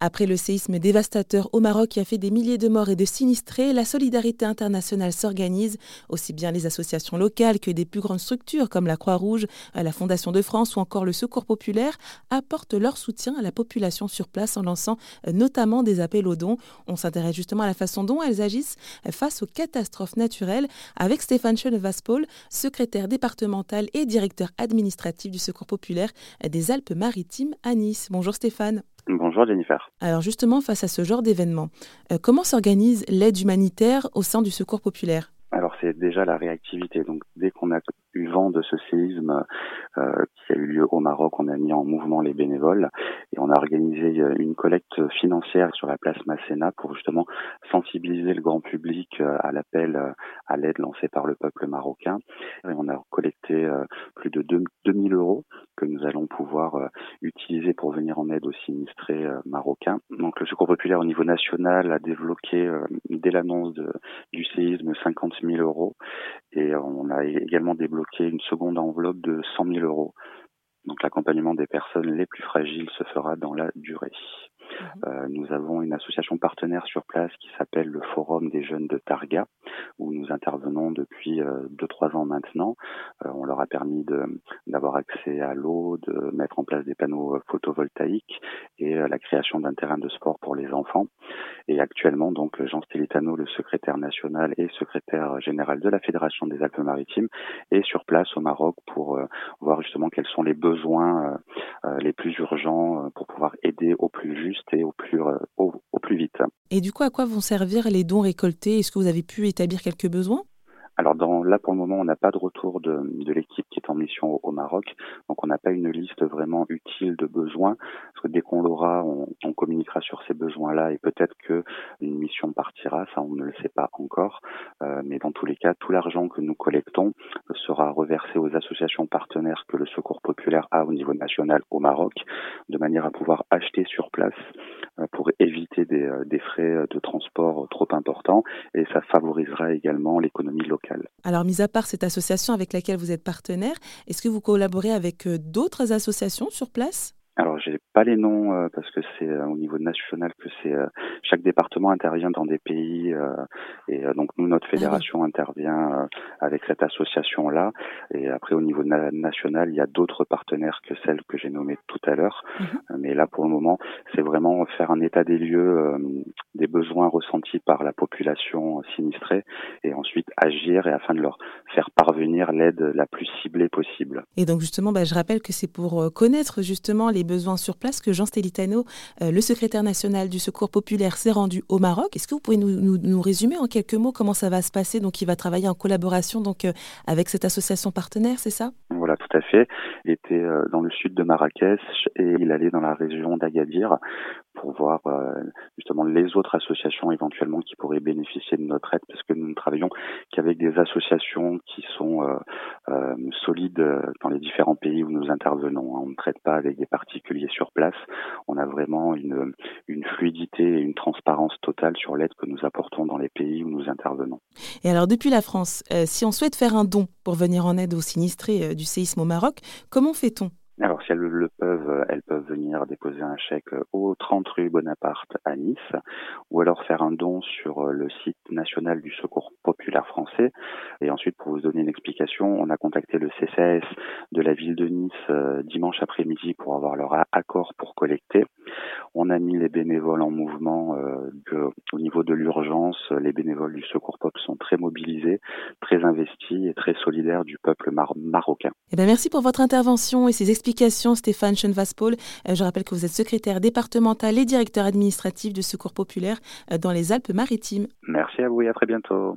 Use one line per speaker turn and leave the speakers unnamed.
Après le séisme dévastateur au Maroc qui a fait des milliers de morts et de sinistrés, la solidarité internationale s'organise. Aussi bien les associations locales que des plus grandes structures comme la Croix-Rouge, la Fondation de France ou encore le Secours populaire apportent leur soutien à la population sur place en lançant euh, notamment des appels aux dons. On s'intéresse justement à la façon dont elles agissent face aux catastrophes naturelles avec Stéphane Chenevaspol, secrétaire départemental et directeur administratif du Secours populaire des Alpes-Maritimes à Nice. Bonjour Stéphane.
Bonjour Jennifer.
Alors justement, face à ce genre d'événement, euh, comment s'organise l'aide humanitaire au sein du Secours populaire?
Alors c'est déjà la réactivité. Donc dès qu'on a eu vent de ce séisme euh, au Maroc, on a mis en mouvement les bénévoles et on a organisé euh, une collecte financière sur la place Masséna pour justement sensibiliser le grand public euh, à l'appel à l'aide lancé par le peuple marocain. Et on a collecté plus de 2000 euros que nous allons pouvoir utiliser pour venir en aide aux sinistrés marocains. Donc le Secours populaire au niveau national a débloqué dès l'annonce du séisme 50 000 euros et on a également débloqué une seconde enveloppe de 100 000 euros. Donc l'accompagnement des personnes les plus fragiles se fera dans la durée. Mhm. Euh, nous avons une association partenaire sur place qui s'appelle le Forum des jeunes de Targa, où nous intervenons depuis 2-3 euh, ans maintenant. Euh, on leur a permis d'avoir accès à l'eau, de mettre en place des panneaux photovoltaïques et la création d'un terrain de sport pour les enfants. Et actuellement, donc Jean Stelitano, le secrétaire national et secrétaire général de la Fédération des Alpes-Maritimes, est sur place au Maroc pour voir justement quels sont les besoins les plus urgents pour pouvoir aider au plus juste et au plus, euh.
Et du coup, à quoi vont servir les dons récoltés? Est-ce que vous avez pu établir quelques besoins?
Alors dans, là pour le moment on n'a pas de retour de, de l'équipe qui est en mission au, Maroc, donc on n'a pas une liste vraiment utile de besoins. Parce que dès qu'on l'aura, on, on, communiquera sur ces besoins-là et peut-être que une mission partira, ça on ne le sait pas encore. Euh, mais dans tous les cas, tout l'argent que nous collectons sera reversé aux associations partenaires que le Secours populaire a au niveau national au Maroc, de manière à pouvoir acheter sur place éviter des, euh, des frais de transport trop importants et ça favorisera également l'économie locale.
Alors, mis à part cette association avec laquelle vous êtes partenaire, est-ce que vous collaborez avec euh, d'autres associations sur place?
J'ai pas les noms euh, parce que c'est euh, au niveau national que c'est chaque département intervient dans des pays et donc nous notre ah fédération intervient avec cette association là et après au niveau national il y a d'autres partenaires que celles que j'ai nommées tout à l'heure. Mhm. mais là pour le moment c'est vraiment faire un état des lieux des besoins ressentis par la population sinistrée et ensuite agir et afin de leur faire parvenir l'aide la plus ciblée possible.
Et donc justement, bah, je rappelle que c'est pour euh, connaître justement les besoins sur place que Jean Stelitano, euh, le secrétaire national du Secours populaire, s'est rendu au Maroc. Est-ce que vous pouvez nous, nous, résumer en quelques mots comment ça va se passer? Donc il va travailler en collaboration donc euh, avec cette association partenaire, c'est ça?
Voilà, tout à fait. Il était dans le sud de Marrakech et il allait dans la région d'Agadir pour voir les autres associations éventuellement qui pourraient bénéficier de notre aide parce que nous ne travaillons qu'avec des associations qui sont euh, euh, solides dans les différents pays où nous intervenons. On ne traite pas avec des particuliers sur place. On a vraiment une, fluidité et une transparence totale sur l'aide que nous apportons dans les pays où nous intervenons.
Et alors depuis la France, euh, si on souhaite faire un don pour venir en aide aux sinistrés du séisme au Maroc, comment fait-on?
Alors, si elles le peuvent, elles peuvent venir déposer un chèque au 30 rue Bonaparte à Nice, ou alors faire un don sur le site national du Secours populaire français. Et ensuite, pour vous donner une explication, on a contacté le CCAS de la ville de Nice euh, dimanche après-midi pour avoir leur accord pour collecter. On a mis les bénévoles en mouvement. Euh, que, au niveau de l'urgence, les bénévoles du Secours Pop sont très mobilisés, très investis et très solidaires du peuple marocain.
Eh bien, merci pour votre intervention et ces explications Stéphane Chenvaspol. Euh, je rappelle que vous êtes secrétaire départemental et directeur administratif du Secours populaire euh, dans les Alpes-Maritimes.
Merci à vous et à très bientôt.